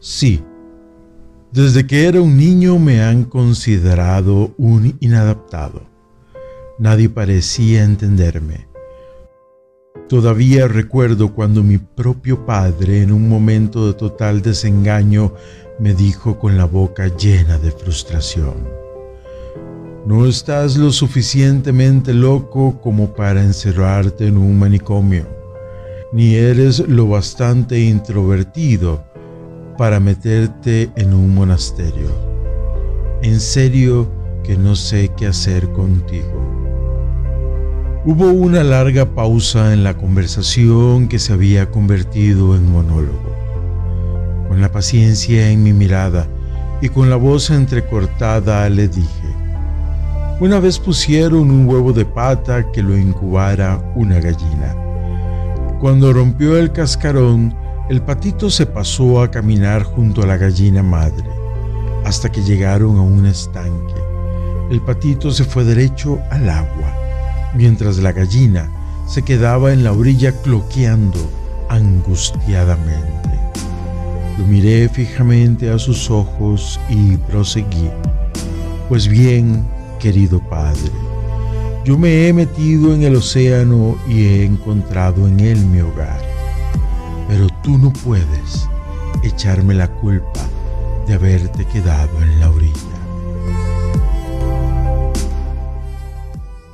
Sí, desde que era un niño me han considerado un inadaptado. Nadie parecía entenderme. Todavía recuerdo cuando mi propio padre, en un momento de total desengaño, me dijo con la boca llena de frustración, no estás lo suficientemente loco como para encerrarte en un manicomio, ni eres lo bastante introvertido para meterte en un monasterio. En serio que no sé qué hacer contigo. Hubo una larga pausa en la conversación que se había convertido en monólogo. Con la paciencia en mi mirada y con la voz entrecortada le dije, una vez pusieron un huevo de pata que lo incubara una gallina. Cuando rompió el cascarón, el patito se pasó a caminar junto a la gallina madre, hasta que llegaron a un estanque. El patito se fue derecho al agua mientras la gallina se quedaba en la orilla cloqueando angustiadamente. Lo miré fijamente a sus ojos y proseguí. Pues bien, querido Padre, yo me he metido en el océano y he encontrado en él mi hogar. Pero tú no puedes echarme la culpa de haberte quedado en la orilla.